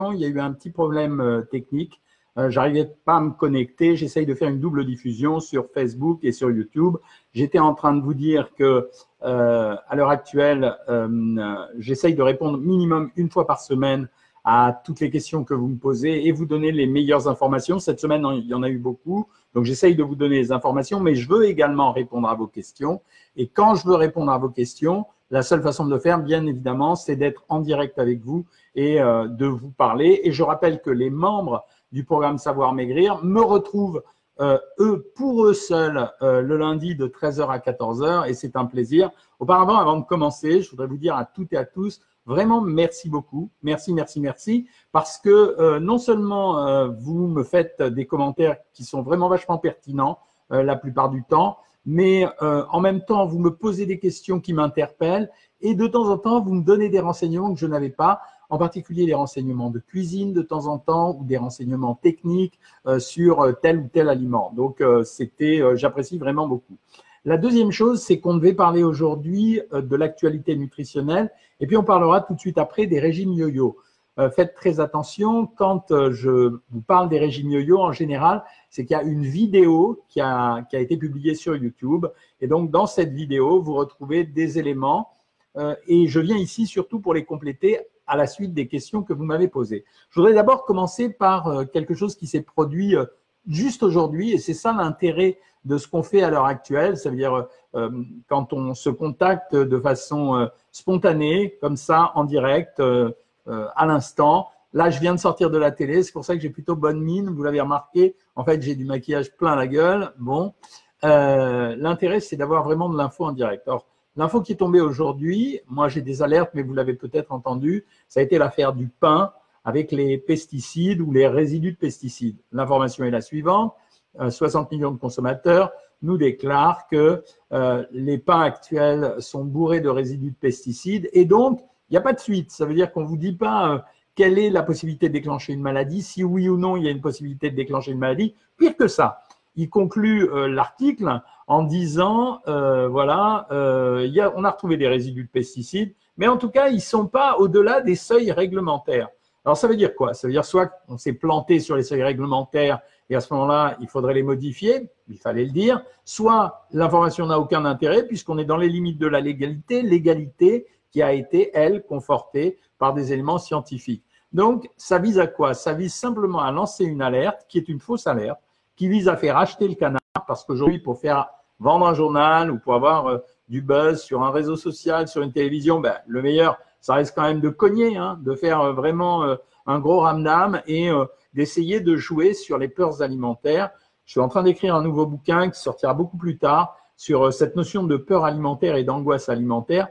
il y a eu un petit problème euh, technique. Euh, j'arrivais pas à me connecter. J'essaye de faire une double diffusion sur Facebook et sur YouTube. J'étais en train de vous dire que euh, à l'heure actuelle, j'essaye de répondre minimum une fois par semaine à toutes les questions que vous me posez et vous donner les meilleures informations. Cette semaine, il y en a eu beaucoup. Donc, j'essaye de vous donner les informations, mais je veux également répondre à vos questions. Et quand je veux répondre à vos questions, la seule façon de le faire, bien évidemment, c'est d'être en direct avec vous et euh, de vous parler. Et je rappelle que les membres du programme Savoir Maigrir me retrouvent, euh, eux, pour eux seuls, euh, le lundi de 13h à 14h, et c'est un plaisir. Auparavant, avant de commencer, je voudrais vous dire à toutes et à tous, vraiment merci beaucoup, merci, merci, merci, parce que non seulement vous me faites des commentaires qui sont vraiment vachement pertinents la plupart du temps, mais en même temps, vous me posez des questions qui m'interpellent. Et de temps en temps, vous me donnez des renseignements que je n'avais pas, en particulier les renseignements de cuisine de temps en temps ou des renseignements techniques euh, sur euh, tel ou tel aliment. Donc, c'était, j'apprécie vraiment beaucoup. La deuxième chose, c'est qu'on devait parler aujourd'hui de l'actualité nutritionnelle et puis on parlera tout de suite après des régimes yo-yo. Euh, faites très attention quand euh, je vous parle des régimes yo-yo en général, c'est qu'il y a une vidéo qui a, qui a été publiée sur YouTube. Et donc, dans cette vidéo, vous retrouvez des éléments. Euh, et je viens ici surtout pour les compléter à la suite des questions que vous m'avez posées. Je voudrais d'abord commencer par quelque chose qui s'est produit juste aujourd'hui, et c'est ça l'intérêt de ce qu'on fait à l'heure actuelle. Ça veut dire quand on se contacte de façon spontanée, comme ça, en direct, euh, à l'instant. Là, je viens de sortir de la télé, c'est pour ça que j'ai plutôt bonne mine. Vous l'avez remarqué. En fait, j'ai du maquillage plein la gueule. Bon, euh, l'intérêt, c'est d'avoir vraiment de l'info en direct. L'info qui est tombée aujourd'hui, moi j'ai des alertes, mais vous l'avez peut-être entendu, ça a été l'affaire du pain avec les pesticides ou les résidus de pesticides. L'information est la suivante 60 euh, millions de consommateurs nous déclarent que les pains actuels sont bourrés de résidus de pesticides et donc il n'y a pas de suite. Ça veut dire qu'on ne vous dit pas euh, quelle est la possibilité de déclencher une maladie, si oui ou non il y a une possibilité de déclencher une maladie. Pire que ça, il conclut euh, l'article en disant, euh, voilà, a, on a retrouvé des résidus de pesticides, mais en tout cas, ils ne sont pas au-delà des seuils réglementaires. Alors, ça veut dire quoi? Ça veut dire soit on s'est planté sur les seuils réglementaires et à ce moment-là, il faudrait les modifier, il fallait le dire, soit l'information n'a aucun intérêt puisqu'on est dans les limites de la légalité. Légalité, qui a été, elle, confortée par des éléments scientifiques. Donc, ça vise à quoi? Ça vise simplement à lancer une alerte qui est une fausse alerte, qui vise à faire acheter le canard, parce qu'aujourd'hui, pour faire vendre un journal ou pour avoir euh, du buzz sur un réseau social, sur une télévision, ben, le meilleur, ça reste quand même de cogner, hein, de faire euh, vraiment euh, un gros ramdam et d'essayer de jouer sur les peurs alimentaires. Je suis en train d'écrire un nouveau bouquin qui sortira beaucoup plus tard sur cette notion de peur alimentaire et d'angoisse alimentaire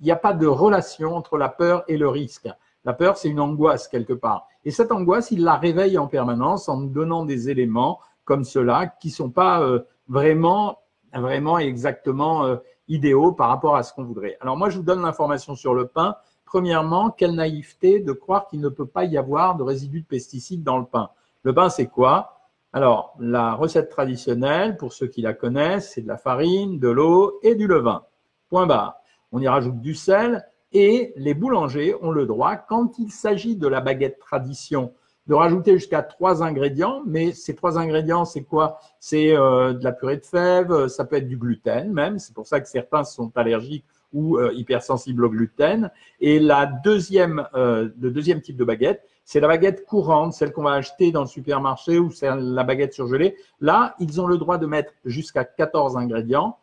il n'y a pas de relation entre la peur et le risque. La peur, c'est une angoisse quelque part. Et cette angoisse, il la réveille en permanence en nous donnant des éléments comme cela qui sont pas euh, vraiment, vraiment exactement euh, idéaux par rapport à ce qu'on voudrait. Alors moi, je vous donne l'information sur le pain. Premièrement, quelle naïveté de croire qu'il ne peut pas y avoir de résidus de pesticides dans le pain. Le pain, c'est quoi? Alors, la recette traditionnelle, pour ceux qui la connaissent, c'est de la farine, de l'eau et du levain. Point barre on y rajoute du sel et les boulangers ont le droit, quand il s'agit de la baguette tradition, de rajouter jusqu'à trois ingrédients. Mais ces trois ingrédients, c'est quoi? C'est euh, de la purée de fèves, ça peut être du gluten même. C'est pour ça que certains sont allergiques ou euh, hypersensibles au gluten. Et la deuxième, euh, le deuxième type de baguette, c'est la baguette courante, celle qu'on va acheter dans le supermarché ou c'est la baguette surgelée. Là, ils ont le droit de mettre jusqu'à 14 ingrédients,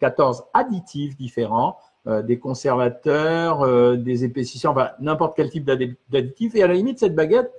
14 additifs différents euh, des conservateurs, euh, des épaississants, enfin n'importe quel type d'additif. Et à la limite, cette baguette,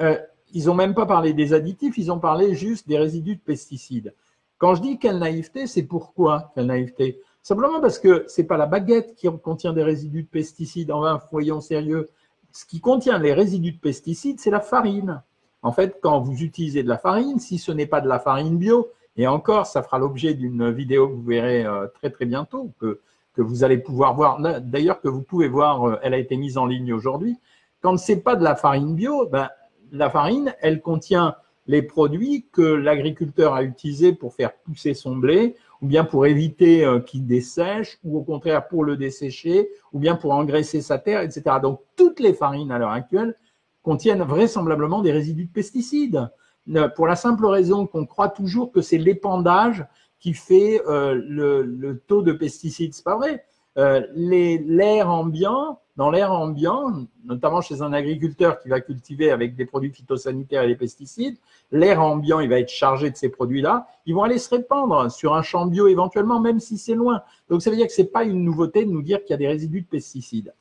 euh, ils n'ont même pas parlé des additifs, ils ont parlé juste des résidus de pesticides. Quand je dis quelle naïveté, c'est pourquoi quelle naïveté? Simplement parce que c'est pas la baguette qui contient des résidus de pesticides, en un foyer sérieux. Ce qui contient les résidus de pesticides, c'est la farine. En fait, quand vous utilisez de la farine, si ce n'est pas de la farine bio, et encore, ça fera l'objet d'une vidéo que vous verrez très très bientôt, que que vous allez pouvoir voir, d'ailleurs que vous pouvez voir, euh, elle a été mise en ligne aujourd'hui. Quand c'est pas de la farine bio, ben, la farine, elle contient les produits que l'agriculteur a utilisés pour faire pousser son blé, ou bien pour éviter euh, qu'il dessèche, ou au contraire pour le dessécher, ou bien pour engraisser sa terre, etc. Donc toutes les farines à l'heure actuelle contiennent vraisemblablement des résidus de pesticides. Pour la simple raison qu'on croit toujours que c'est l'épandage qui fait euh, le, taux de pesticides. C'est pas vrai. Euh, l'air ambiant, dans l'air ambiant, notamment chez un agriculteur qui va cultiver avec des produits phytosanitaires et des pesticides, l'air ambiant, il va être chargé de ces produits-là. Ils vont aller se répandre sur un champ bio éventuellement, même si c'est loin. Donc ça veut dire que c'est pas une nouveauté de nous dire qu'il y a des résidus de pesticides.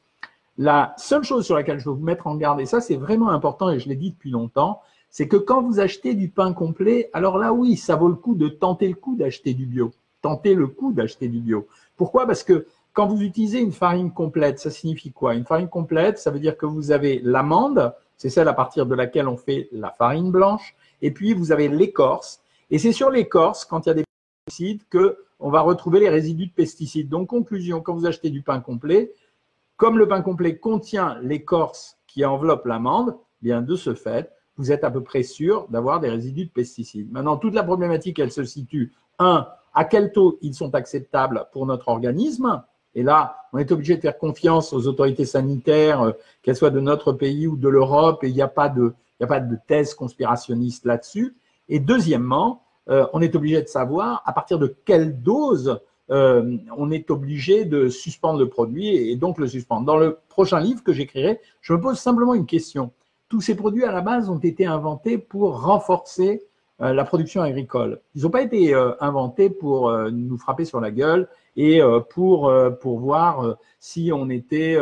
La seule chose sur laquelle je veux vous mettre en garde, et ça c'est vraiment important et je l'ai dit depuis longtemps, c'est que quand vous achetez du pain complet, alors là oui, ça vaut le coup de tenter le coup d'acheter du bio. Tenter le coup d'acheter du bio. Pourquoi? Parce que quand vous utilisez une farine complète, ça signifie quoi? Une farine complète, ça veut dire que vous avez l'amande, c'est celle à partir de laquelle on fait la farine blanche, et puis vous avez l'écorce. Et c'est sur l'écorce, quand il y a des pesticides, que on va retrouver les résidus de pesticides. Donc conclusion, quand vous achetez du pain complet, comme le pain complet contient l'écorce qui enveloppe l'amande, bien de ce fait, vous êtes à peu près sûr d'avoir des résidus de pesticides. Maintenant, toute la problématique, elle se situe, un, à quel taux ils sont acceptables pour notre organisme. Et là, on est obligé de faire confiance aux autorités sanitaires, euh, qu'elles soient de notre pays ou de l'Europe, et il n'y a pas de, thèse conspirationniste là-dessus. Et deuxièmement, euh, on est obligé de savoir à partir de quelle dose euh, on est obligé de suspendre le produit et donc le suspendre. Dans le prochain livre que j'écrirai, je me pose simplement une question. Tous ces produits à la base ont été inventés pour renforcer la production agricole. Ils n'ont pas été euh, inventés pour nous frapper sur la gueule et pour, pour voir si on était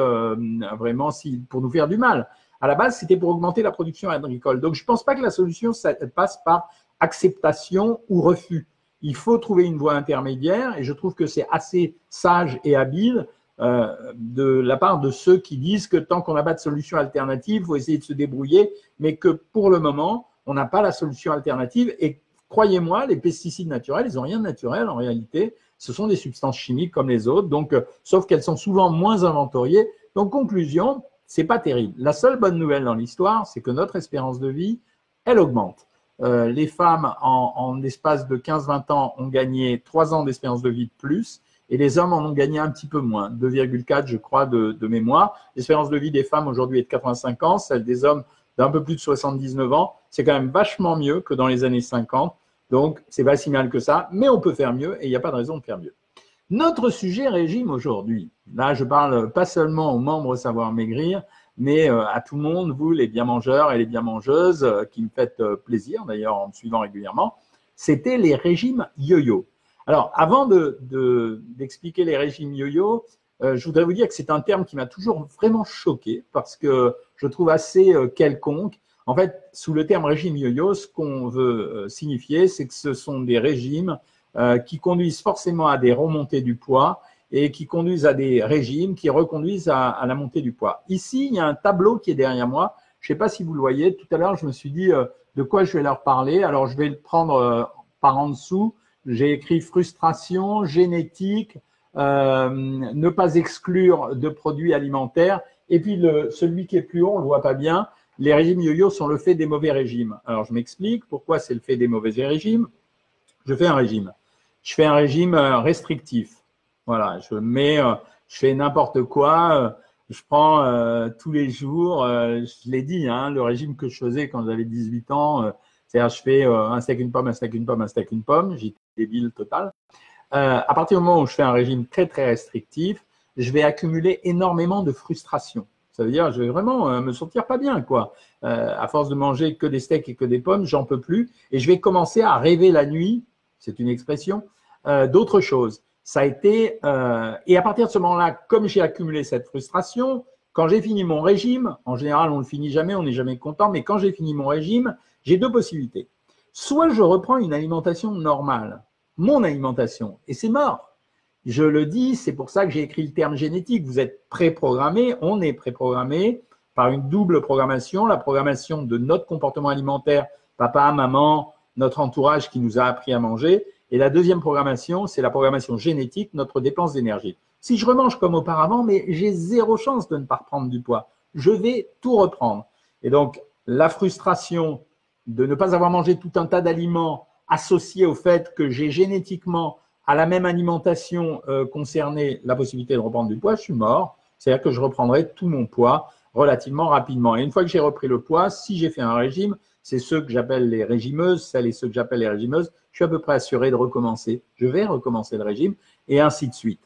vraiment, si, pour nous faire du mal. À la base, c'était pour augmenter la production agricole. Donc, je ne pense pas que la solution passe par acceptation ou refus il faut trouver une voie intermédiaire et je trouve que c'est assez sage et habile euh, de la part de ceux qui disent que tant qu'on n'a pas de solution alternative, il faut essayer de se débrouiller, mais que pour le moment, on n'a pas la solution alternative. Et croyez-moi, les pesticides naturels, ils n'ont rien de naturel en réalité. Ce sont des substances chimiques comme les autres, donc, euh, sauf qu'elles sont souvent moins inventoriées. Donc, conclusion, c'est pas terrible. La seule bonne nouvelle dans l'histoire, c'est que notre espérance de vie, elle augmente. Euh, les femmes, en, l'espace de 15-20 ans, ont gagné 3 ans d'espérance de vie de plus et les hommes en ont gagné un petit peu moins, 2,4 je crois de, de mémoire. L'espérance de vie des femmes aujourd'hui est de 85 ans, celle des hommes d'un peu plus de 79 ans. C'est quand même vachement mieux que dans les années 50. Donc, c'est pas si mal que ça, mais on peut faire mieux et il n'y a pas de raison de faire mieux. Notre sujet régime aujourd'hui, là je parle pas seulement aux membres Savoir Maigrir, mais euh, à tout le monde, vous les bien mangeurs et les bien mangeuses, euh, qui me faites euh, plaisir d'ailleurs en me suivant régulièrement, c'était les régimes yo-yo. Alors, avant d'expliquer de, les régimes yo-yo, je voudrais vous dire que c'est un terme qui m'a toujours vraiment choqué parce que je trouve assez quelconque. En fait, sous le terme régime yo-yo, ce qu'on veut signifier, c'est que ce sont des régimes qui conduisent forcément à des remontées du poids et qui conduisent à des régimes qui reconduisent à, la montée du poids. Ici, il y a un tableau qui est derrière moi. Je ne sais pas si vous le voyez. Tout à l'heure, je me suis dit euh, de quoi je vais leur parler. Alors, je vais le prendre euh, par en dessous. J'ai écrit frustration, génétique, euh, ne pas exclure de produits alimentaires. Et puis, le, celui qui est plus haut, on le voit pas bien. Les régimes yo-yo sont le fait des mauvais régimes. Alors, je m'explique pourquoi c'est le fait des mauvais régimes. Je fais un régime. Je fais un régime restrictif. Voilà, je mets, euh, je fais n'importe quoi. Euh, je prends euh, tous les jours, je l'ai dit, hein, le régime que je faisais quand j'avais 18 ans, c'est-à-dire je fais un steak, une pomme, un steak, une pomme, un steak, une pomme, j'étais débile total. à partir du moment où je fais un régime très très restrictif, je vais accumuler énormément de frustration. Ça veut dire, je vais vraiment me sentir pas bien, quoi. à force de manger que des steaks et que des pommes, j'en peux plus, et je vais commencer à rêver la nuit, c'est une expression, d'autres choses ça a été euh, et à partir de ce moment-là, comme j'ai accumulé cette frustration, quand j'ai fini mon régime, en général on ne le finit jamais, on n'est jamais content, mais quand j'ai fini mon régime, j'ai deux possibilités. Soit je reprends une alimentation normale, mon alimentation, et c'est mort. Je le dis, c'est pour ça que j'ai écrit le terme génétique. Vous êtes préprogrammé, on est préprogrammé par une double programmation, la programmation de notre comportement alimentaire, papa, maman, notre entourage qui nous a appris à manger, et la deuxième programmation, c'est la programmation génétique, notre dépense d'énergie. Si je remange comme auparavant, mais j'ai zéro chance de ne pas reprendre du poids. Je vais tout reprendre. Et donc, la frustration de ne pas avoir mangé tout un tas d'aliments associés au fait que j'ai génétiquement à la même alimentation euh, concernée la possibilité de reprendre du poids, je suis mort. C'est-à-dire que je reprendrai tout mon poids relativement rapidement. Et une fois que j'ai repris le poids, si j'ai fait un régime, c'est ceux que j'appelle les régimeuses, celles et ceux que j'appelle les régimeuses, je suis à peu près assuré de recommencer. Je vais recommencer le régime et ainsi de suite.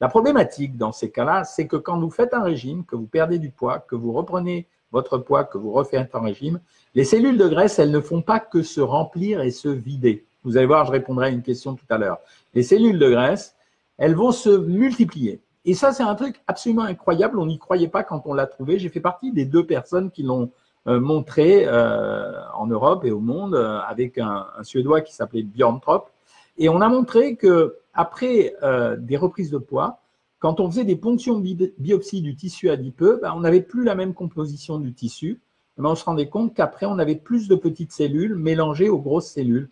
La problématique dans ces cas-là, c'est que quand vous faites un régime, que vous perdez du poids, que vous reprenez votre poids, que vous refaites un régime, les cellules de graisse, elles ne font pas que se remplir et se vider. Vous allez voir, je répondrai à une question tout à l'heure. Les cellules de graisse, elles vont se multiplier. Et ça, c'est un truc absolument incroyable. On n'y croyait pas quand on l'a trouvé. J'ai fait partie des deux personnes qui l'ont euh, montré euh, en Europe et au monde euh, avec un, Suédois qui s'appelait Björn Trop. Et on a montré que après des reprises de poids, quand on faisait des ponctions biopsie du tissu adipeux, ben, on n'avait plus la même composition du tissu. Ben, on se rendait compte qu'après, on avait plus de petites cellules mélangées aux grosses cellules.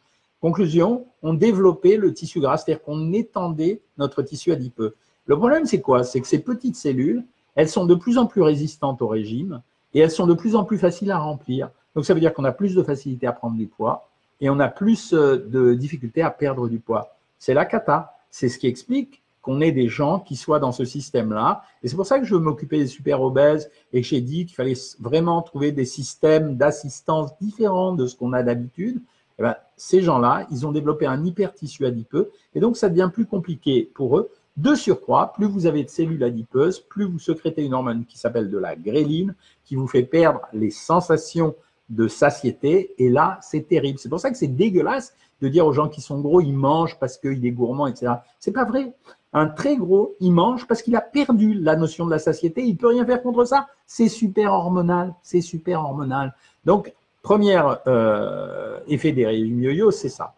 Conclusion, on développait le tissu gras, c'est-à-dire qu'on étendait notre tissu adipeux. Le problème, c'est quoi? C'est que ces petites cellules, elles sont de plus en plus résistantes au régime et elles sont de plus en plus faciles à remplir. Donc, ça veut dire qu'on a plus de facilité à prendre du poids et on a plus euh, de difficulté à perdre du poids. C'est la cata. C'est ce qui explique qu'on ait des gens qui soient dans ce système-là. Et c'est pour ça que je veux m'occuper des super obèses et que j'ai dit qu'il fallait vraiment trouver des systèmes d'assistance différents de ce qu'on a d'habitude. Eh ben, ces gens-là, ils ont développé un hypertissu adipeux et donc ça devient plus compliqué pour eux de surcroît, plus vous avez de cellules adipeuses, plus vous sécrétez une hormone qui s'appelle de la gréline, qui vous fait perdre les sensations de satiété. Et là, c'est terrible. C'est pour ça que c'est dégueulasse de dire aux gens qui sont gros, ils mangent parce qu'il est gourmand, etc. C'est pas vrai. Un très gros, il mange parce qu'il a perdu la notion de la satiété. Il peut rien faire contre ça. C'est super hormonal. C'est super hormonal. Donc, premier euh, effet des régimes yo-yo, c'est ça.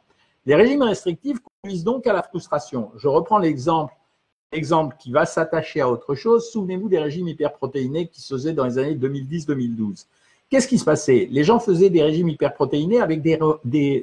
Les régimes restrictifs conduisent donc à la frustration. Je reprends l'exemple exemple qui va s'attacher à autre chose, souvenez-vous des régimes hyperprotéinés qui se faisaient dans les années 2010-2012. Qu'est-ce qui se passait? Les gens faisaient des régimes hyperprotéinés avec des,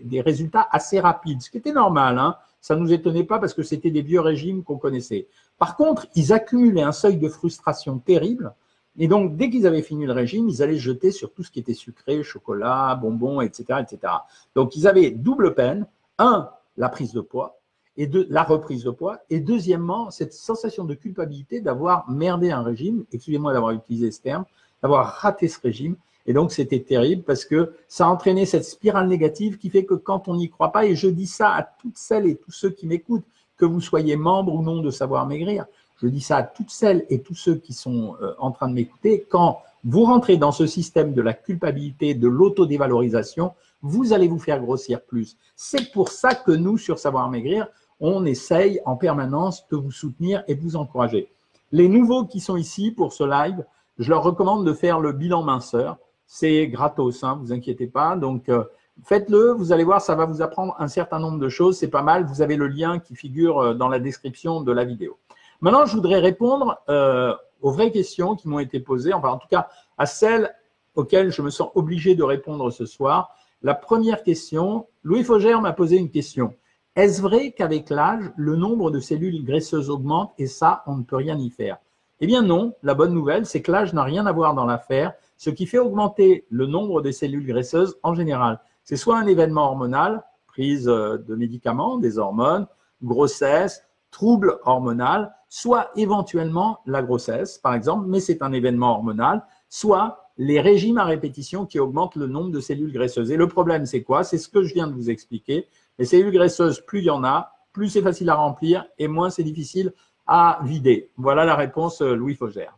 des, résultats assez rapides, ce qui était normal. Hein ça ne nous étonnait pas parce que c'était des vieux régimes qu'on connaissait. Par contre, ils accumulaient un seuil de frustration terrible. Et donc, dès qu'ils avaient fini le régime, ils allaient jeter sur tout ce qui était sucré, chocolat, bonbons, etc., etc. Donc, ils avaient double peine. Un, la prise de poids et de la reprise de poids. Et deuxièmement, cette sensation de culpabilité d'avoir merdé un régime, excusez-moi d'avoir utilisé ce terme, d'avoir raté ce régime. Et donc, c'était terrible parce que ça a entraîné cette spirale négative qui fait que quand on n'y croit pas, et je dis ça à toutes celles et tous ceux qui m'écoutent, que vous soyez membre ou non de Savoir Maigrir, je dis ça à toutes celles et tous ceux qui sont euh, en train de m'écouter, quand vous rentrez dans ce système de la culpabilité, de l'autodévalorisation, vous allez vous faire grossir plus. C'est pour ça que nous, sur Savoir Maigrir, on essaye en permanence de vous soutenir et de vous encourager. Les nouveaux qui sont ici pour ce live, je leur recommande de faire le bilan minceur. C'est gratos, hein, vous inquiétez pas. Donc, euh, faites-le. Vous allez voir, ça va vous apprendre un certain nombre de choses. C'est pas mal. Vous avez le lien qui figure euh, dans la description de la vidéo. Maintenant, je voudrais répondre euh, aux vraies questions qui m'ont été posées, enfin en tout cas à celles auxquelles je me sens obligé de répondre ce soir. La première question, Louis Faugère m'a posé une question. Est-ce vrai qu'avec l'âge, le nombre de cellules graisseuses augmente et ça, on ne peut rien y faire? Eh bien non, la bonne nouvelle, c'est que l'âge n'a rien à voir dans l'affaire. Ce qui fait augmenter le nombre de cellules graisseuses en général, c'est soit un événement hormonal, prise euh, de médicaments, des hormones, grossesse, trouble hormonal, soit éventuellement la grossesse, par exemple, mais c'est un événement hormonal, soit les régimes à répétition qui augmentent le nombre de cellules graisseuses. Et le problème, c'est quoi? C'est ce que je viens de vous expliquer. Les cellules graisseuses, plus il y en a, plus c'est facile à remplir et moins c'est difficile à vider. Voilà la réponse euh, Louis Faugère.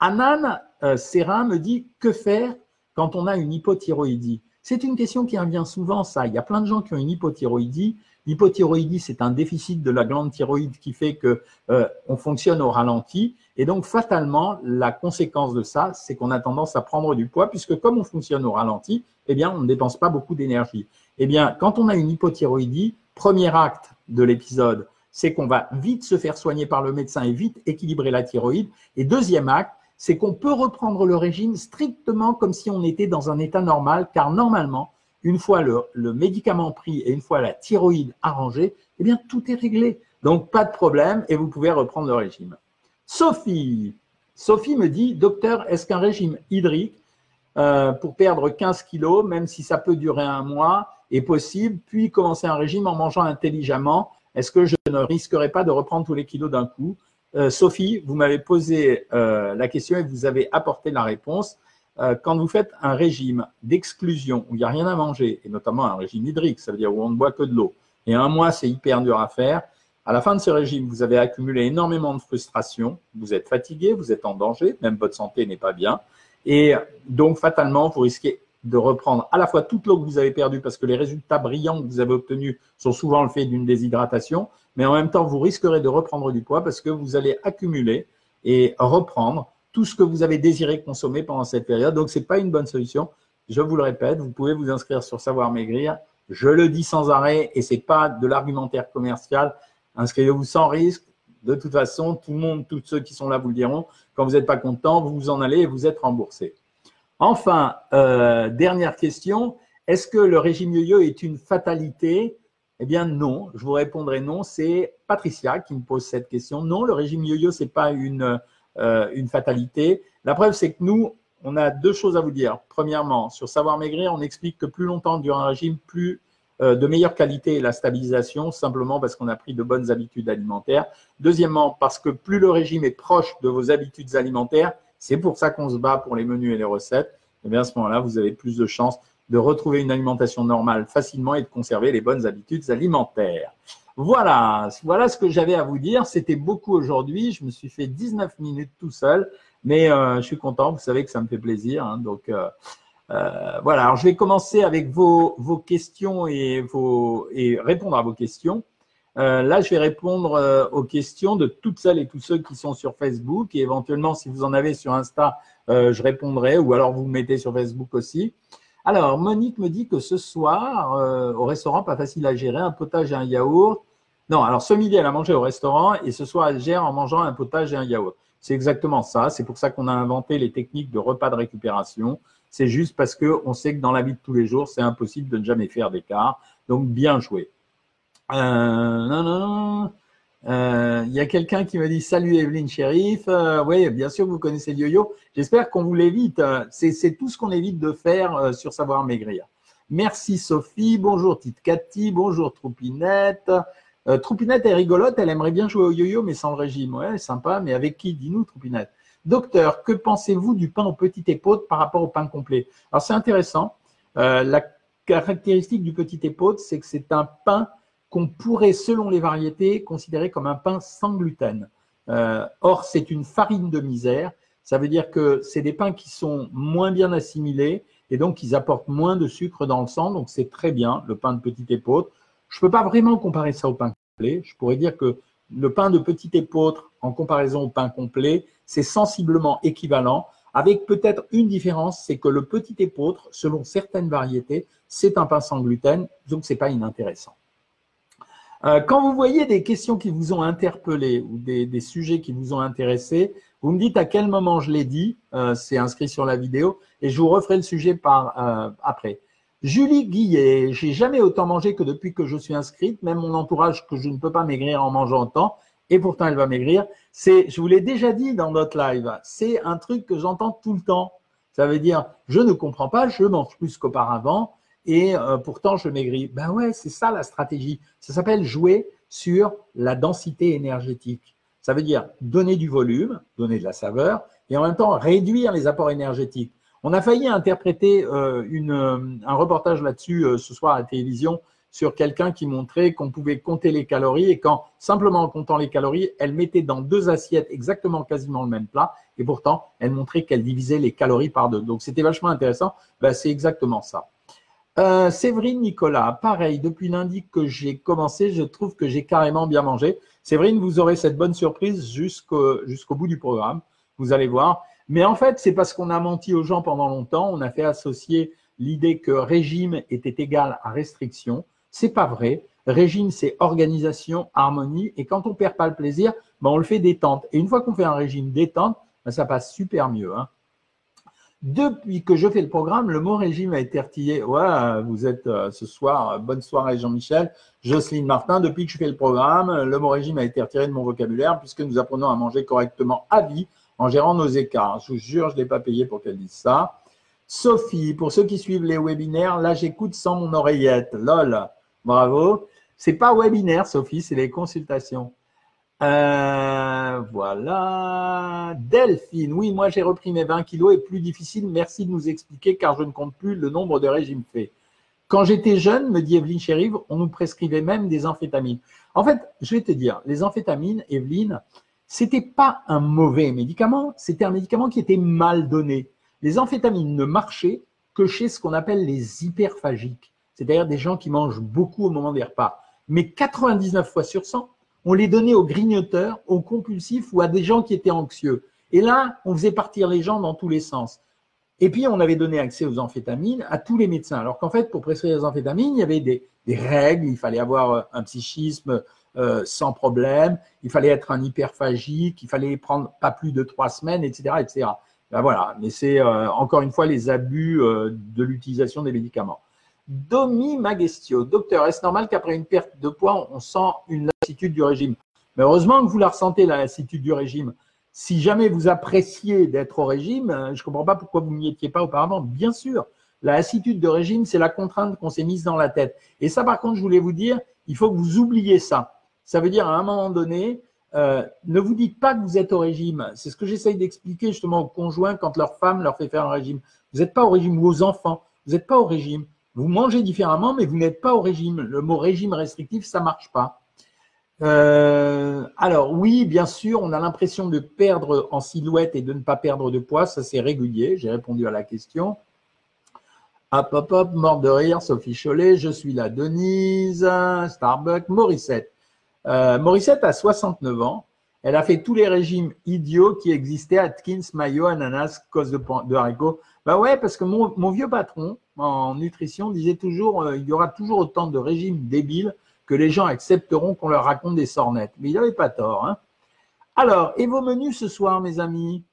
Anan euh, Serrin me dit que faire quand on a une hypothyroïdie? C'est une question qui revient souvent, ça. Il y a plein de gens qui ont une hypothyroïdie. L'hypothyroïdie, c'est un déficit de la glande thyroïde qui fait que euh, on fonctionne au ralenti. Et donc, fatalement, la conséquence de ça, c'est qu'on a tendance à prendre du poids, puisque comme on fonctionne au ralenti, eh bien, on ne dépense pas beaucoup d'énergie. Eh bien, quand on a une hypothyroïdie, premier acte de l'épisode, c'est qu'on va vite se faire soigner par le médecin et vite équilibrer la thyroïde. Et deuxième acte, c'est qu'on peut reprendre le régime strictement comme si on était dans un état normal, car normalement, une fois le, médicament pris et une fois la thyroïde arrangée, eh bien, tout est réglé. Donc, pas de problème et vous pouvez reprendre le régime. Sophie, Sophie me dit, docteur, est-ce qu'un régime hydrique euh, pour perdre 15 kilos, même si ça peut durer un mois, est possible, puis commencer un régime en mangeant intelligemment. Est-ce que je ne risquerai pas de reprendre tous les kilos d'un coup? Euh, Sophie, vous m'avez posé euh, la question et vous avez apporté la réponse. Euh, quand vous faites un régime d'exclusion où il n'y a rien à manger, et notamment un régime hydrique, ça veut dire où on ne boit que de l'eau, et un mois, c'est hyper dur à faire, à la fin de ce régime, vous avez accumulé énormément de frustration, vous êtes fatigué, vous êtes en danger, même votre santé n'est pas bien, et donc fatalement, vous risquez de reprendre à la fois toute l'eau que vous avez perdue parce que les résultats brillants que vous avez obtenus sont souvent le fait d'une déshydratation, mais en même temps, vous risquerez de reprendre du poids parce que vous allez accumuler et reprendre tout ce que vous avez désiré consommer pendant cette période. Donc, ce n'est pas une bonne solution. Je vous le répète, vous pouvez vous inscrire sur Savoir Maigrir. Je le dis sans arrêt et ce n'est pas de l'argumentaire commercial. Inscrivez-vous sans risque. De toute façon, tout le monde, tous ceux qui sont là vous le diront. Quand vous n'êtes pas content, vous vous en allez et vous êtes remboursé. Enfin, euh, dernière question. Est-ce que le régime yo-yo est une fatalité? Eh bien non, je vous répondrai non. C'est Patricia qui me pose cette question. Non, le régime yo-yo, ce n'est pas une, euh, une fatalité. La preuve, c'est que nous, on a deux choses à vous dire. Premièrement, sur Savoir Maigrir, on explique que plus longtemps dure un régime, plus euh, de meilleure qualité est la stabilisation, simplement parce qu'on a pris de bonnes habitudes alimentaires. Deuxièmement, parce que plus le régime est proche de vos habitudes alimentaires, c'est pour ça qu'on se bat pour les menus et les recettes. Et eh bien à ce moment-là, vous avez plus de chances de retrouver une alimentation normale facilement et de conserver les bonnes habitudes alimentaires. Voilà, voilà ce que j'avais à vous dire. C'était beaucoup aujourd'hui. Je me suis fait 19 minutes tout seul, mais euh, je suis content. Vous savez que ça me fait plaisir. Hein. donc euh, euh, voilà. Alors je vais commencer avec vos, questions et, répondre à vos questions. Là, je vais répondre aux questions de toutes celles et tous ceux qui sont sur Facebook. Et éventuellement, si vous en avez sur Insta, je répondrai. Ou alors, vous me mettez sur Facebook aussi. Alors, Monique me dit que ce soir, au restaurant, pas facile à gérer, un potage et un yaourt. Non, alors ce midi, elle a mangé au restaurant et ce soir, elle gère en mangeant un potage et un yaourt. C'est exactement ça. C'est pour ça qu'on a inventé les techniques de repas de récupération. C'est juste parce qu'on sait que dans la vie de tous les jours, c'est impossible de ne jamais faire d'écart. Donc, bien joué. Euh, non, non, non. Euh, il y a quelqu'un qui me dit Salut Evelyne Sheriff. Euh, oui, bien sûr, vous connaissez le yo-yo. J'espère qu'on vous l'évite. C'est tout ce qu'on évite de faire sur Savoir Maigrir. Merci Sophie. Bonjour Tite Cathy. Bonjour Troupinette. Troupinette est rigolote. Elle aimerait bien jouer au yo-yo, mais sans le régime. Ouais, sympa. Mais avec qui Dis-nous, Troupinette? Docteur, que pensez-vous du pain aux petites épautes par rapport au pain complet? Alors, c'est intéressant. la caractéristique du petit épaute, c'est que c'est un pain qu'on pourrait, selon les variétés, considérer comme un pain sans gluten. Euh, or, c'est une farine de misère. Ça veut dire que c'est des pains qui sont moins bien assimilés et donc ils apportent moins de sucre dans le sang. Donc, c'est très bien, le pain de petite épeautre. Je ne peux pas vraiment comparer ça au pain Je pourrais dire que le pain de petite épeautre, en comparaison au pain complet, c'est sensiblement équivalent, avec peut-être une différence, c'est que le petit épeautre, selon certaines variétés, c'est un pain sans gluten, donc ce n'est pas inintéressant. Euh, quand vous voyez des questions qui vous ont interpellé ou des, sujets qui vous ont intéressé, vous me dites à quel moment je l'ai dit, euh, c'est inscrit sur la vidéo, et je vous referai le sujet par euh, après. Julie Guillet, j'ai jamais autant mangé que depuis que je suis inscrite, même mon entourage que je ne peux pas maigrir en mangeant autant, et pourtant elle va maigrir. C'est, je vous l'ai déjà dit dans notre live, c'est un truc que j'entends tout le temps. Ça veut dire, je ne comprends pas, je mange plus qu'auparavant, et euh, pourtant je maigris. Ben ouais, c'est ça la stratégie. Ça s'appelle jouer sur la densité énergétique. Ça veut dire donner du volume, donner de la saveur et en même temps réduire les apports énergétiques. On a failli interpréter euh, euh, un reportage là-dessus ce soir à la télévision sur quelqu'un qui montrait qu'on pouvait compter les calories et qu'en simplement en comptant les calories, elle mettait dans deux assiettes exactement quasiment le même plat et pourtant elle montrait qu'elle divisait les calories par deux. Donc c'était vachement intéressant. Ben, c'est exactement ça. Euh, Séverine Nicolas, pareil, depuis lundi que j'ai commencé, je trouve que j'ai carrément bien mangé. Séverine, vous aurez cette bonne surprise jusqu'au bout du programme, vous allez voir. Mais en fait, c'est parce qu'on a menti aux gens pendant longtemps, on a fait associer l'idée que régime était égal à restriction. C'est pas vrai. Régime, c'est organisation, harmonie. Et quand on perd pas le plaisir, ben on le fait détente. Et une fois qu'on fait un régime détente, ben ça passe super mieux. Hein. Depuis que je fais le programme, le mot régime a été retiré. Ouais, vous êtes euh, ce soir, euh, bonne soirée Jean-Michel, Jocelyne Martin. Depuis que je fais le programme, le mot régime a été retiré de mon vocabulaire puisque nous apprenons à manger correctement à vie en gérant nos écarts. Je vous jure, je ne l'ai pas payé pour qu'elle dise ça. Sophie, pour ceux qui suivent les webinaires, là j'écoute sans mon oreillette. Lol, bravo. C'est pas webinaire, Sophie, c'est les consultations. Euh, voilà. Delphine, oui, moi j'ai repris mes 20 kilos et plus difficile. Merci de nous expliquer car je ne compte plus le nombre de régimes faits. Quand j'étais jeune, me dit Evelyne Chérive, on nous prescrivait même des amphétamines. En fait, je vais te dire, les amphétamines, Evelyne, c'était pas un mauvais médicament, c'était un médicament qui était mal donné. Les amphétamines ne marchaient que chez ce qu'on appelle les hyperphagiques, c'est-à-dire des gens qui mangent beaucoup au moment des repas. Mais 99 fois sur 100, on les donnait aux grignoteurs, aux compulsifs ou à des gens qui étaient anxieux. Et là, on faisait partir les gens dans tous les sens. Et puis, on avait donné accès aux amphétamines à tous les médecins. Alors qu'en fait, pour prescrire les amphétamines, il y avait des, règles. Il fallait avoir euh, un psychisme euh, sans problème. Il fallait être un hyperphagique. Il fallait prendre pas plus de trois semaines, etc., etc. Ben voilà. Mais c'est euh, encore une fois les abus de l'utilisation des médicaments. Domi Magestio. Docteur, est-ce normal qu'après une perte de poids, on sent une lassitude du régime? Mais heureusement que vous la ressentez, la lassitude du régime. Si jamais vous appréciez d'être au régime, euh, je ne comprends pas pourquoi vous n'y étiez pas auparavant. Bien sûr, la lassitude de régime, c'est la contrainte qu'on s'est mise dans la tête. Et ça, par contre, je voulais vous dire, il faut que vous oubliez ça. Ça veut dire, à un moment donné, euh, ne vous dites pas que vous êtes au régime. C'est ce que j'essaye d'expliquer justement aux conjoints quand leur femme leur fait faire un régime. Vous n'êtes pas au régime ou aux enfants. Vous n'êtes pas au régime. Vous mangez différemment, mais vous n'êtes pas au régime. Le mot régime restrictif, ça marche pas. Euh, alors oui, bien sûr, on a l'impression de perdre en silhouette et de ne pas perdre de poids. Ça, c'est régulier. J'ai répondu à la question. Hop, hop, hop, mort de rire, Sophie Cholet, je suis là, Denise, Starbucks, Morissette. Euh, Morissette a 69 ans. Elle a fait tous les régimes idiots qui existaient, Atkins, mayo, ananas, cause de, de haricots. Bah ouais, parce que mon, vieux patron, en nutrition disait toujours euh, il y aura toujours autant de régimes débiles que les gens accepteront qu'on leur raconte des sornettes. Mais il n'avait pas tort. Hein. Alors, et vos menus ce soir, mes amis?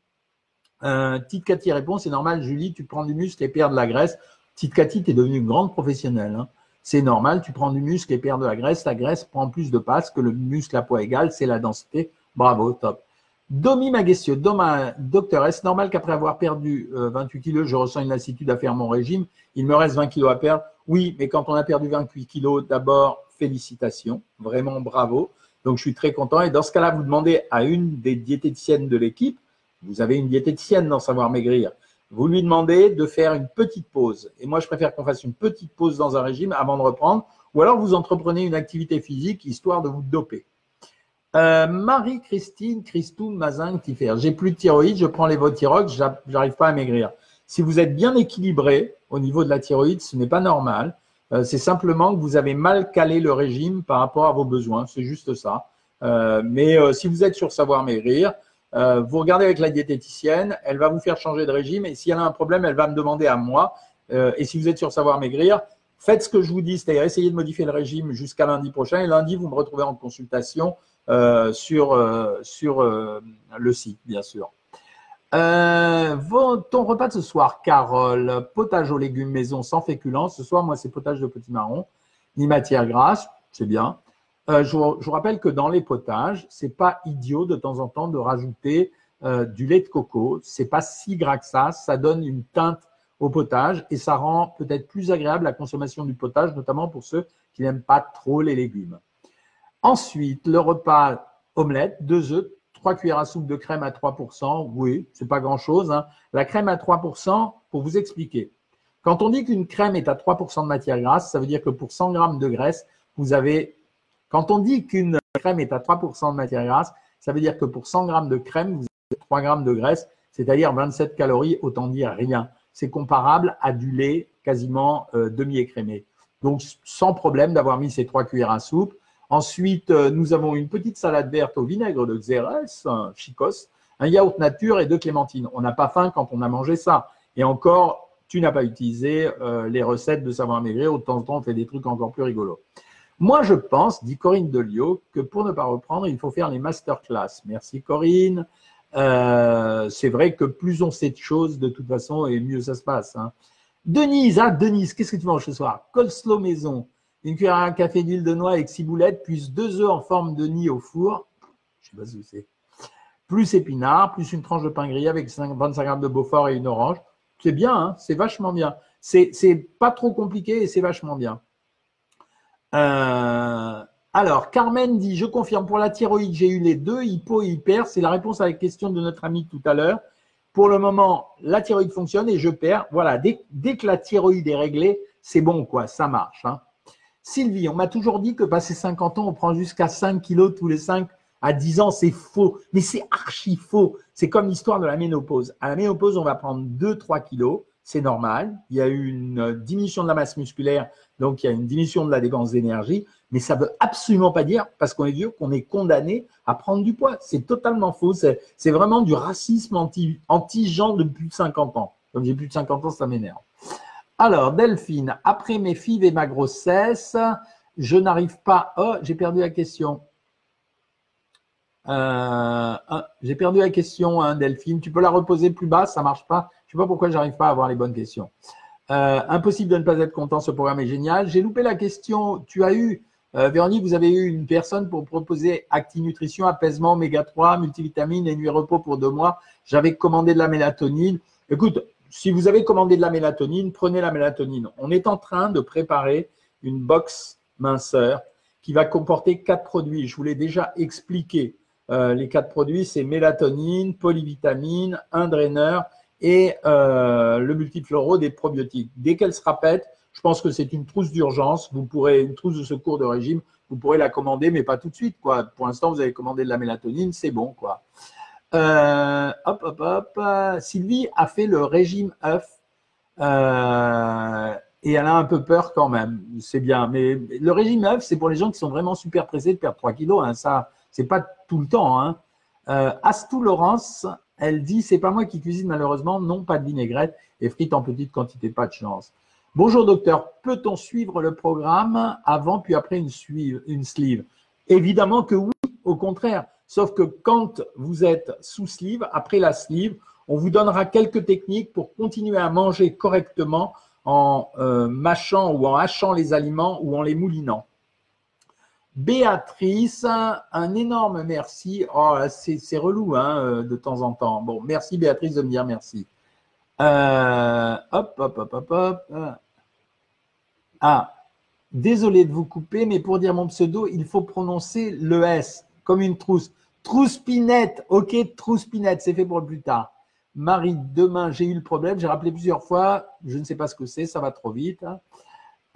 Euh, Tite Cathy répond c'est normal, Julie, tu prends du muscle et perds de la graisse. Tite Cathy, tu es devenue une grande professionnelle. Hein. C'est normal, tu prends du muscle et perds de la graisse. La graisse prend plus de passe que le muscle à poids égal, c'est la densité. Bravo, top. Domi Magestio, docteur, est-ce normal qu'après avoir perdu 28 euh, kilos, je ressens une lassitude à faire mon régime Il me reste 20 kilos à perdre Oui, mais quand on a perdu 28 kilos, d'abord, félicitations, vraiment bravo. Donc, je suis très content. Et dans ce cas-là, vous demandez à une des diététiciennes de l'équipe, vous avez une diététicienne dans Savoir Maigrir, vous lui demandez de faire une petite pause. Et moi, je préfère qu'on fasse une petite pause dans un régime avant de reprendre. Ou alors, vous entreprenez une activité physique histoire de vous doper. Euh, Marie-Christine Christou Mazin Tiffer. J'ai plus de thyroïde, je prends les Votirox, j'arrive pas à maigrir. Si vous êtes bien équilibré au niveau de la thyroïde, ce n'est pas normal. Euh, c'est simplement que vous avez mal calé le régime par rapport à vos besoins. C'est juste ça. Euh, mais si vous êtes sur savoir maigrir, vous regardez avec la diététicienne, elle va vous faire changer de régime et si elle a un problème, elle va me demander à moi. et si vous êtes sur savoir maigrir, faites ce que je vous dis, c'est-à-dire essayez de modifier le régime jusqu'à lundi prochain. Et lundi, vous me retrouvez en consultation euh, sur, euh, euh, le site, bien sûr. ton repas de ce soir, Carole, potage aux légumes maison sans féculents. Ce soir, moi, c'est potage de petits marrons, ni matière grasse, c'est bien. Je, vous, rappelle que dans les potages, c'est pas idiot de temps en temps de rajouter du lait de coco. C'est pas si gras que ça. Ça donne une teinte au potage et ça rend peut-être plus agréable la consommation du potage, notamment pour ceux qui n'aiment pas trop les légumes. Ensuite, le repas omelette, deux œufs, trois cuillères à soupe de crème à 3%. Oui, c'est pas grand chose. Hein. La crème à 3%, pour vous expliquer. Quand on dit qu'une crème est à 3% de matière grasse, ça veut dire que pour 100 grammes de graisse, vous avez. Quand on dit qu'une crème est à 3% de matière grasse, ça veut dire que pour 100 grammes de crème, vous avez 3 grammes de graisse, c'est-à-dire 27 calories, autant dire rien. C'est comparable à du lait quasiment euh, demi-écrémé. Donc, sans problème d'avoir mis ces trois cuillères à soupe. Ensuite, euh, nous avons une petite salade verte au vinaigre de Xérès, un chicos, un yaourt nature et deux clémentines. On n'a pas faim quand on a mangé ça. Et encore, tu n'as pas utilisé euh, les recettes de savoir maigrir. De temps en temps, on fait des trucs encore plus rigolos. Moi, je pense, dit Corinne Delio, que pour ne pas reprendre, il faut faire les masterclass. Merci Corinne. Euh, c'est vrai que plus on sait de choses, de toute façon, et mieux ça se passe. Hein. Denise, ah Denise, qu'est-ce que tu manges ce soir? Coleslaw maison une cuillère à café d'huile de noix avec six boulettes, plus deux œufs en forme de nid au four. Je sais pas ce que c'est. Plus épinards, plus une tranche de pain grillé avec 25 grammes de Beaufort et une orange. C'est bien, hein c'est vachement bien. C'est pas trop compliqué et c'est vachement bien. Euh, Alors, Carmen dit, je confirme, pour la thyroïde, j'ai eu les deux, hypo et hyper. C'est la réponse à la question de notre ami tout à l'heure. Pour le moment, la thyroïde fonctionne et je perds. Voilà, dès, que la thyroïde est réglée, c'est bon, quoi, ça marche. Hein. Sylvie, on m'a toujours dit que passé 50 ans, on prend jusqu'à 5 kilos tous les 5 à 10 ans, c'est faux. Mais c'est archi faux. C'est comme l'histoire de la ménopause. À la ménopause, on va prendre 2-3 kilos c'est normal. Il y a eu une diminution de la masse musculaire, donc il y a une diminution de la dépense d'énergie, mais ça ne veut absolument pas dire, parce qu'on est vieux, qu'on est condamné à prendre du poids. C'est totalement faux. C'est vraiment du racisme anti, anti-gens de plus de 50 ans. Comme j'ai plus de 50 ans, ça m'énerve. Alors, Delphine, après mes fives et ma grossesse, je n'arrive pas. Oh, j'ai perdu la question. Euh, j'ai perdu la question, hein, Delphine. Tu peux la reposer plus bas, ça marche pas. Je ne sais pas pourquoi j'arrive pas à avoir les bonnes questions. Euh, impossible de ne pas être content, ce programme est génial. J'ai loupé la question. Tu as eu, euh, Véronique, vous avez eu une personne pour proposer Acti Nutrition, apaisement, oméga 3, multivitamines et nuit repos pour deux mois. J'avais commandé de la mélatonine. Écoute, si vous avez commandé de la mélatonine, prenez la mélatonine. On est en train de préparer une box minceur qui va comporter quatre produits. Je vous l'ai déjà expliqué. Euh, les quatre produits, c'est mélatonine, polyvitamine, un draineur et euh, le multifloro des probiotiques. Dès qu'elle se répète, je pense que c'est une trousse d'urgence. Vous pourrez, une trousse de secours de régime, vous pourrez la commander, mais pas tout de suite. Quoi. Pour l'instant, vous avez commandé de la mélatonine, c'est bon. Quoi. Euh, hop, hop, hop. Sylvie a fait le régime œuf euh, et elle a un peu peur quand même. C'est bien. Mais le régime œuf, c'est pour les gens qui sont vraiment super pressés de perdre 3 kilos. Hein. Ça, c'est pas tout le temps. Hein. Astou Laurence elle dit C'est pas moi qui cuisine malheureusement, non, pas de vinaigrette et frites en petite quantité, pas de chance. Bonjour docteur, peut-on suivre le programme avant puis après une, une sleeve? Évidemment que oui, au contraire. Sauf que quand vous êtes sous sleeve, après la sleeve, on vous donnera quelques techniques pour continuer à manger correctement en euh, mâchant ou en hachant les aliments ou en les moulinant. Béatrice, un énorme merci. Oh, c'est relou hein, euh, de temps en temps. Merci Béatrice de me dire merci. Euh, hop, hop, hop, hop, hop. Ah, désolé de vous couper, mais pour dire mon pseudo, il faut prononcer le S comme une trousse. Trouspinette, ok, trouspinette, c'est fait pour le plus tard. Marie, demain, j'ai eu le problème, j'ai rappelé plusieurs fois, je ne sais pas ce que c'est, ça va trop vite. Hein.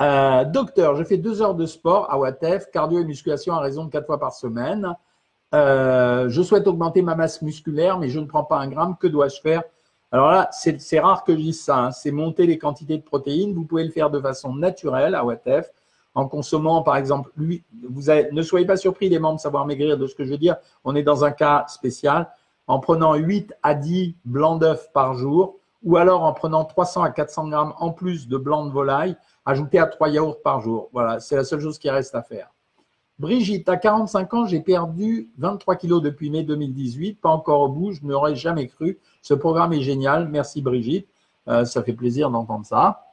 Euh, docteur, je fais deux heures de sport à WATEF, cardio et musculation à raison de quatre fois par semaine. Euh, je souhaite augmenter ma masse musculaire, mais je ne prends pas un gramme. Que dois-je faire? Alors là, c'est rare que je dise ça. Hein. C'est monter les quantités de protéines. Vous pouvez le faire de façon naturelle à WATEF en consommant, par exemple, lui, vous ne soyez pas surpris, les membres Savoir Maigrir, de ce que je veux dire. On est dans un cas spécial. En prenant 8 à 10 blancs d'œufs par jour, ou alors en prenant 300 à 400 grammes en plus de blanc de volaille, ajouter à trois yaourts par jour. Voilà, c'est la seule chose qui reste à faire. Brigitte, à 45 ans, j'ai perdu 23 kilos depuis mai 2018, pas encore au bout, je n'aurais jamais cru. Ce programme est génial, merci Brigitte, euh, ça fait plaisir d'entendre ça.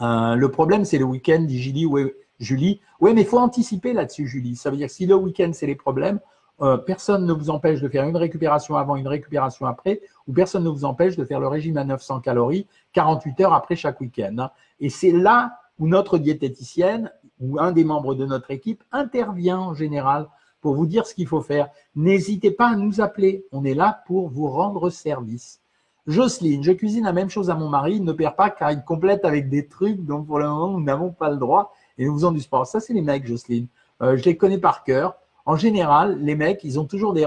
Euh, le problème, c'est le week-end, dit Julie. Oui, Julie. Oui, mais il faut anticiper là-dessus, Julie. Ça veut dire que si le week-end, c'est les problèmes, euh, personne ne vous empêche de faire une récupération avant, une récupération après, ou personne ne vous empêche de faire le régime à 900 calories 48 heures après chaque week-end. Et c'est là où notre diététicienne ou un des membres de notre équipe intervient en général pour vous dire ce qu'il faut faire. N'hésitez pas à nous appeler. On est là pour vous rendre service. Jocelyne, je cuisine la même chose à mon mari. Il ne perd pas car il complète avec des trucs dont pour le moment nous n'avons pas le droit et nous faisons du sport. Ça, c'est les mecs, Jocelyne. Euh, je les connais par cœur. En général, les mecs, ils ont toujours des,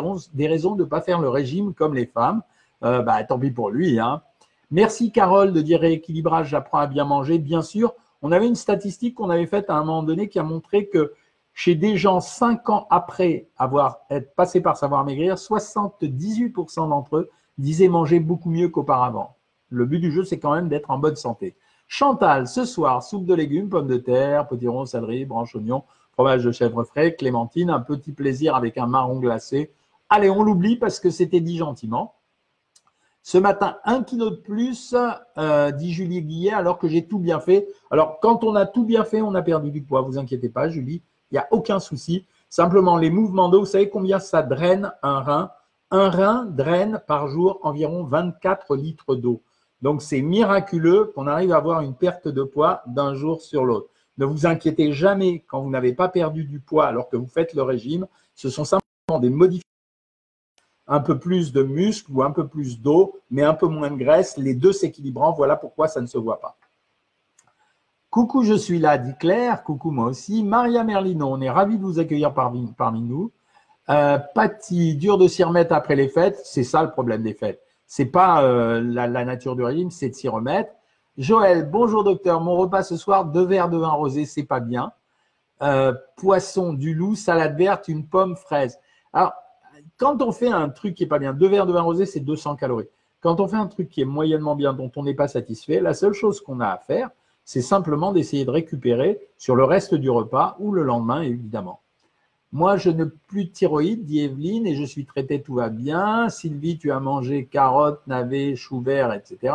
raisons de ne pas faire le régime comme les femmes. Euh, bah, tant pis pour lui. Hein. Merci Carole de dire rééquilibrage, j'apprends à bien manger. Bien sûr, on avait une statistique qu'on avait faite à un moment donné qui a montré que chez des gens 5 ans après avoir passé par savoir maigrir, 78% d'entre eux disaient manger beaucoup mieux qu'auparavant. Le but du jeu, c'est quand même d'être en bonne santé. Chantal, ce soir, soupe de légumes, pommes de terre, potiron, céleri, branche oignon, fromage de chèvre frais, clémentine, un petit plaisir avec un marron glacé. Allez, on l'oublie parce que c'était dit gentiment. Ce matin, un kilo de plus, euh, dit Julie Guillet, alors que j'ai tout bien fait. Alors, quand on a tout bien fait, on a perdu du poids. Vous inquiétez pas, Julie, il n'y a aucun souci. Simplement, les mouvements d'eau, vous savez combien ça draine un rein? Un rein draine par jour environ 24 litres d'eau. Donc, c'est miraculeux qu'on arrive à avoir une perte de poids d'un jour sur l'autre. Ne vous inquiétez jamais quand vous n'avez pas perdu du poids alors que vous faites le régime. Ce sont simplement des modifications. Un peu plus de muscle ou un peu plus d'eau, mais un peu moins de graisse, les deux s'équilibrant. Voilà pourquoi ça ne se voit pas. Coucou, je suis là, dit Claire. Coucou, moi aussi. Maria Merlino, on est ravis de vous accueillir parmi, nous. Euh, Patty, dur de s'y remettre après les fêtes. C'est ça le problème des fêtes. C'est pas euh, la, nature du régime, c'est de s'y remettre. Joël, bonjour docteur. Mon repas ce soir, deux verres de vin rosé, c'est pas bien. Euh, poisson, du loup, salade verte, une pomme, fraise. Alors, quand on fait un truc qui est pas bien, deux verres de vin rosé, c'est 200 calories. Quand on fait un truc qui est moyennement bien, dont on n'est pas satisfait, la seule chose qu'on a à faire, c'est simplement d'essayer de récupérer sur le reste du repas ou le lendemain, évidemment. Moi, je n'ai plus de thyroïde, dit Evelyne, et je suis traitée, tout va bien. Sylvie, tu as mangé carottes, navets, choux verts, etc.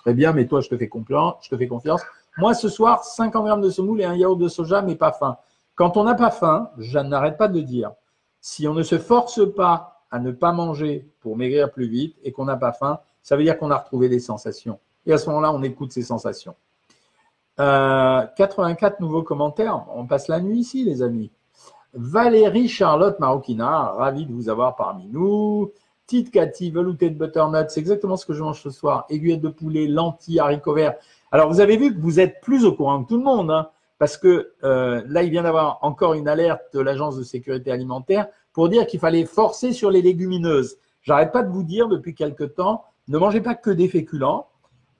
Très bien, mais toi, je te fais confiance. Moi, ce soir, 50 grammes de semoule et un yaourt de soja, mais pas faim. Quand on n'a pas faim, je n'arrête pas de le dire. Si on ne se force pas à ne pas manger pour maigrir plus vite et qu'on n'a pas faim, ça veut dire qu'on a retrouvé des sensations. Et à ce moment-là, on écoute ces sensations. 84 euh, nouveaux commentaires. On passe la nuit ici, les amis. Valérie Charlotte Marokina, ravi de vous avoir parmi nous. Tite Cathy, velouté de butternut, c'est exactement ce que je mange ce soir. Aiguillette de poulet, lentilles, haricots verts. Alors, vous avez vu que vous êtes plus au courant que tout le monde, hein, parce que euh, là, il vient d'avoir encore une alerte de l'Agence de sécurité alimentaire pour dire qu'il fallait forcer sur les légumineuses. J'arrête pas de vous dire depuis quelque temps, ne mangez pas que des féculents,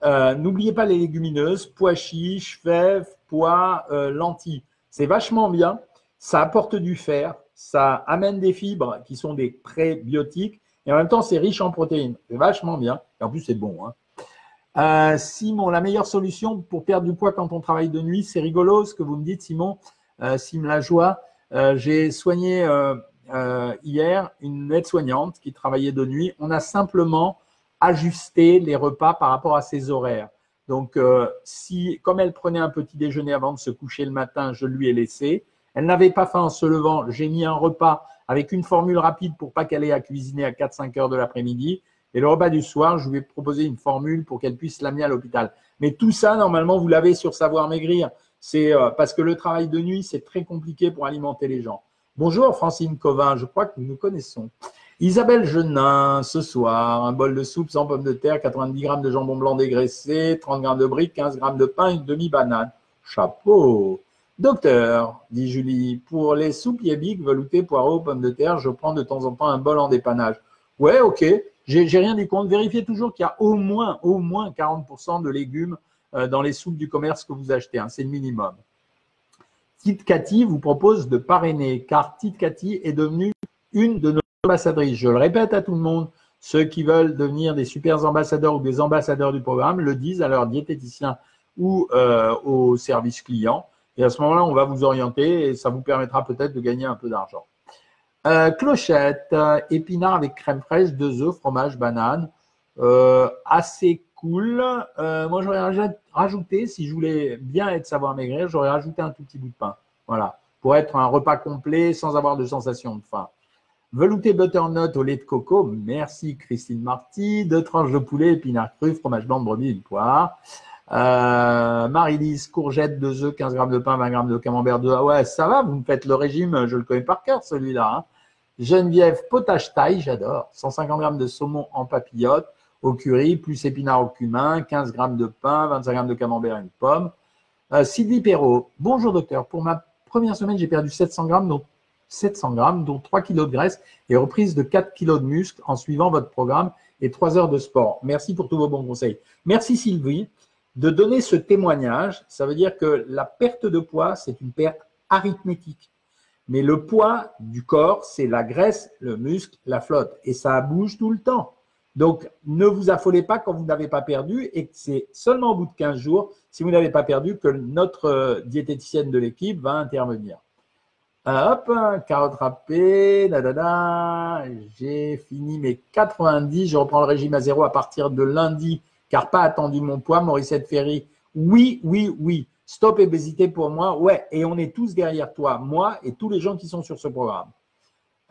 euh, n'oubliez pas les légumineuses, pois chiches, fèves, pois, euh, lentilles. C'est vachement bien. Ça apporte du fer, ça amène des fibres qui sont des prébiotiques et en même temps c'est riche en protéines. C'est vachement bien. Et en plus c'est bon. Hein. Euh, Simon, la meilleure solution pour perdre du poids quand on travaille de nuit, c'est rigolo ce que vous me dites, Simon. Sim la joie. J'ai soigné hier une aide-soignante qui travaillait de nuit. On a simplement ajuster les repas par rapport à ses horaires. Donc, euh, si, comme elle prenait un petit déjeuner avant de se coucher le matin, je lui ai laissé. Elle n'avait pas faim en se levant. J'ai mis un repas avec une formule rapide pour pas qu'elle ait à cuisiner à 4-5 heures de l'après-midi. Et le repas du soir, je lui ai proposé une formule pour qu'elle puisse l'amener à l'hôpital. Mais tout ça, normalement, vous l'avez sur Savoir Maigrir. C'est euh, parce que le travail de nuit, c'est très compliqué pour alimenter les gens. Bonjour Francine Covin, je crois que nous nous connaissons. Isabelle Genin, ce soir, un bol de soupe sans pommes de terre, 90 grammes de jambon blanc dégraissé, 30 grammes de briques, 15 grammes de pain, une demi-banane. Chapeau Docteur, dit Julie, pour les soupes yébiques, velouté, poireaux, pommes de terre, je prends de temps en temps un bol en dépannage. Ouais, ok. J'ai rien dit compte. Vérifiez toujours qu'il y a au moins, au moins 40% de légumes euh, dans les soupes du commerce que vous achetez. Hein. C'est le minimum. Tite Cathy vous propose de parrainer, car Tite Cathy est devenue une de nos ambassadrices. Je le répète à tout le monde, ceux qui veulent devenir des super ambassadeurs ou des ambassadeurs du programme le disent à leur diététicien ou euh, au service client. Et à ce moment-là, on va vous orienter et ça vous permettra peut-être de gagner un peu d'argent. Euh, clochette, euh, épinard avec crème fraîche, deux œufs, fromage, banane. assez cool. moi, j'aurais rajouté, si je voulais bien être savoir maigrir, j'aurais rajouté un tout petit bout de pain. Voilà. Pour être un repas complet sans avoir de sensation de faim. Velouté butternut au lait de coco, merci Christine Marty. Deux tranches de poulet, épinards crus, fromage blanc brebis, une poire. Euh, Marie-Lise, courgette, deux œufs, 15 grammes de pain, 20 grammes de camembert, deux. Ah ouais, ça va, vous me faites le régime, je le connais par cœur celui-là. Hein. Geneviève, potage taille, j'adore. 150 grammes de saumon en papillote au curry, plus épinards au cumin, 15 grammes de pain, 25 grammes de camembert et une pomme. Euh, Sylvie Perrault, bonjour docteur. Pour ma première semaine, j'ai perdu 700 grammes, donc 700 grammes, dont 3 kg de graisse et reprise de 4 kg de muscle en suivant votre programme et 3 heures de sport. Merci pour tous vos bons conseils. Merci Sylvie de donner ce témoignage. Ça veut dire que la perte de poids, c'est une perte arithmétique. Mais le poids du corps, c'est la graisse, le muscle, la flotte. Et ça bouge tout le temps. Donc, ne vous affolez pas quand vous n'avez pas perdu et c'est seulement au bout de 15 jours, si vous n'avez pas perdu, que notre euh, diététicienne de l'équipe va intervenir. Hop, carotte râpée, J'ai fini mes 90. Je reprends le régime à zéro à partir de lundi, car pas attendu mon poids. Mauricette Ferry, oui, oui, oui. Stop obésité pour moi. Ouais, et on est tous derrière toi, moi et tous les gens qui sont sur ce programme.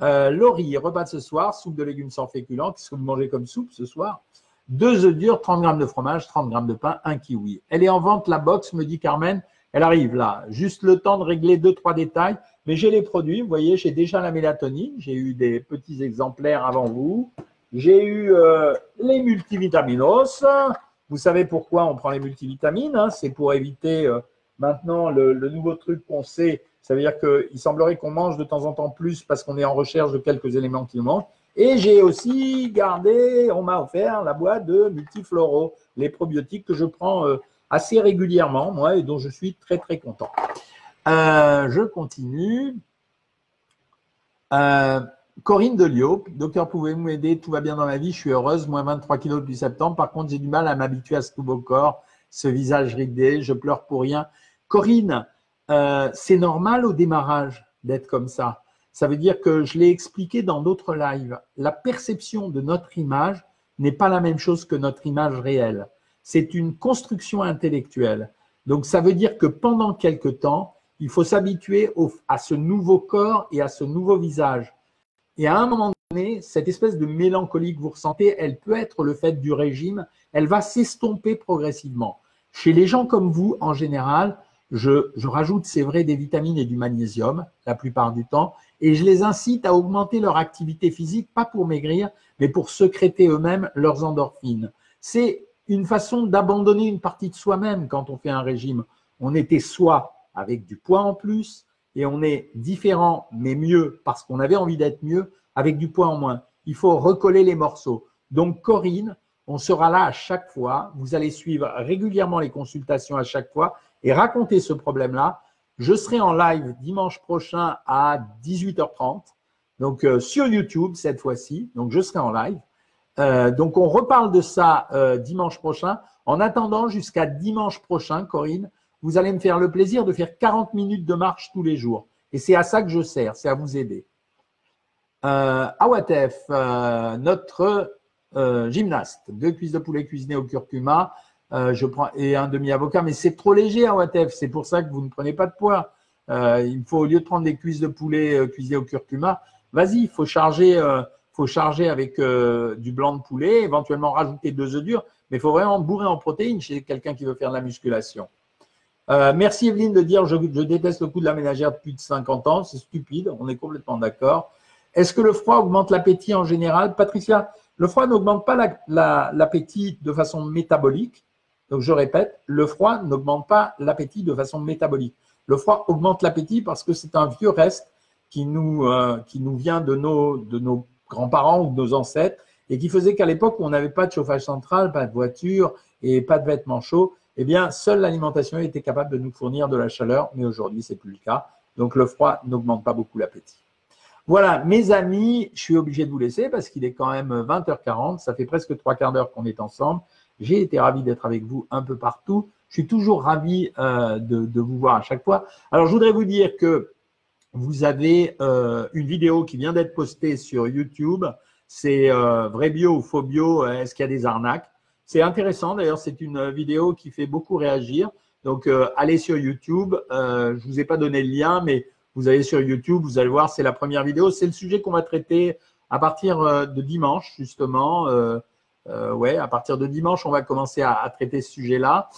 Euh, Laurie, repas de ce soir, soupe de légumes sans féculents. Qu'est-ce que vous mangez comme soupe ce soir? Deux œufs durs, 30 grammes de fromage, 30 grammes de pain, un kiwi. Elle est en vente, la box, me dit Carmen. Elle arrive là. Juste le temps de régler deux, trois détails. Mais j'ai les produits. Vous voyez, j'ai déjà la mélatonine. J'ai eu des petits exemplaires avant vous. J'ai eu euh, les multivitaminos. Vous savez pourquoi on prend les multivitamines hein? C'est pour éviter euh, maintenant le, nouveau truc qu'on sait. Ça veut dire qu'il semblerait qu'on mange de temps en temps plus parce qu'on est en recherche de quelques éléments qui nous manquent. Et j'ai aussi gardé, on m'a offert la boîte de multifloraux, les probiotiques que je prends euh, assez régulièrement, moi, et dont je suis très très content. je continue. Corinne Delio, docteur, pouvez-vous m'aider? Tout va bien dans ma vie, je suis heureuse, moins 23 kilos depuis septembre. Par contre, j'ai du mal à m'habituer à ce nouveau corps, ce visage ridé, je pleure pour rien. Corinne, euh, c'est normal au démarrage d'être comme ça. Ça veut dire que je l'ai expliqué dans d'autres lives. La perception de notre image n'est pas la même chose que notre image réelle. C'est une construction intellectuelle. Donc, ça veut dire que pendant quelque temps, il faut s'habituer à ce nouveau corps et à ce nouveau visage. Et à un moment donné, cette espèce de mélancolie que vous ressentez, elle peut être le fait du régime, elle va s'estomper progressivement. Chez les gens comme vous, en général, je, rajoute, c'est vrai, des vitamines et du magnésium la plupart du temps, et je les incite à augmenter leur activité physique, pas pour maigrir, mais pour secréter eux-mêmes leurs endorphines. C'est une façon d'abandonner une partie de soi-même quand on fait un régime. On était soi avec du poids en plus, et on est différent, mais mieux, parce qu'on avait envie d'être mieux, avec du poids en moins. Il faut recoller les morceaux. Donc, Corinne, on sera là à chaque fois. Vous allez suivre régulièrement les consultations à chaque fois et raconter ce problème-là. Je serai en live dimanche prochain à 18h30, donc euh, sur YouTube cette fois-ci. Donc, je serai en live. Euh, donc, on reparle de ça euh, dimanche prochain. En attendant, jusqu'à dimanche prochain, Corinne, vous allez me faire le plaisir de faire 40 minutes de marche tous les jours. Et c'est à ça que je sers, c'est à vous aider. Euh, Awatef, euh, notre euh, gymnaste, deux cuisses de poulet cuisinées au curcuma, euh, je prends et un demi-avocat, mais c'est trop léger Awatef, c'est pour ça que vous ne prenez pas de poids. il faut au lieu de prendre des cuisses de poulet cuisinées au curcuma, vas-y, il faut charger, faut charger avec du blanc de poulet, éventuellement rajouter deux œufs durs, mais il faut vraiment bourrer en protéines chez quelqu'un qui veut faire de la musculation. Euh, merci Evelyne de dire je, je déteste le coup de la ménagère depuis 50 ans, c'est stupide, on est complètement d'accord. Est-ce que le froid augmente l'appétit en général? Patricia, le froid n'augmente pas l'appétit de façon métabolique. Donc je répète, le froid n'augmente pas l'appétit de façon métabolique. Le froid augmente l'appétit parce que c'est un vieux reste qui nous, euh, qui nous vient de nos, de nos grands-parents ou de nos ancêtres et qui faisait qu'à l'époque on n'avait pas de chauffage central, pas de voiture et pas de vêtements chauds, eh bien, seule l'alimentation était capable de nous fournir de la chaleur, mais aujourd'hui, ce n'est plus le cas. Donc, le froid n'augmente pas beaucoup l'appétit. Voilà, mes amis, je suis obligé de vous laisser parce qu'il est quand même 20h40. Ça fait presque trois quarts d'heure qu'on est ensemble. J'ai été ravi d'être avec vous un peu partout. Je suis toujours ravi euh, de, vous voir à chaque fois. Alors, je voudrais vous dire que vous avez euh, une vidéo qui vient d'être postée sur YouTube. C'est euh, vrai bio ou faux bio Est-ce qu'il y a des arnaques? C'est intéressant, d'ailleurs, c'est une vidéo qui fait beaucoup réagir. Donc, euh, allez sur YouTube. Euh, je ne vous ai pas donné le lien, mais vous allez sur YouTube, vous allez voir, c'est la première vidéo. C'est le sujet qu'on va traiter à partir euh, de dimanche, justement. ouais, à partir de dimanche, on va commencer à, traiter ce sujet-là.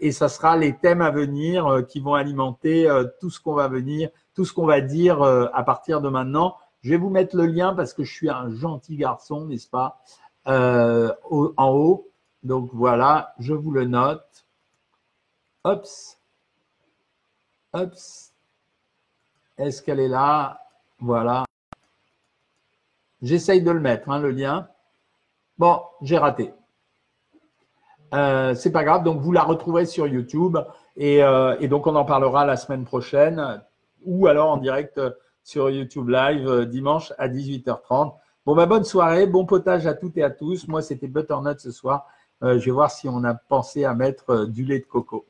et ça sera les thèmes à venir qui vont alimenter tout ce qu'on va venir, tout ce qu'on va dire à partir de maintenant. Je vais vous mettre le lien parce que je suis un gentil garçon, n'est-ce pas? Euh, en haut. Donc voilà, je vous le note. Hops. Hops. Est-ce qu'elle est là? Voilà. J'essaye de le mettre, hein, le lien. Bon, j'ai raté. Euh, c'est pas grave, donc vous la retrouverez sur YouTube et, euh, et, donc on en parlera la semaine prochaine ou alors en direct sur YouTube Live dimanche à 18h30. Bon, bah, bonne soirée, bon potage à toutes et à tous. Moi, c'était butternut ce soir. Euh, je vais voir si on a pensé à mettre euh, du lait de coco.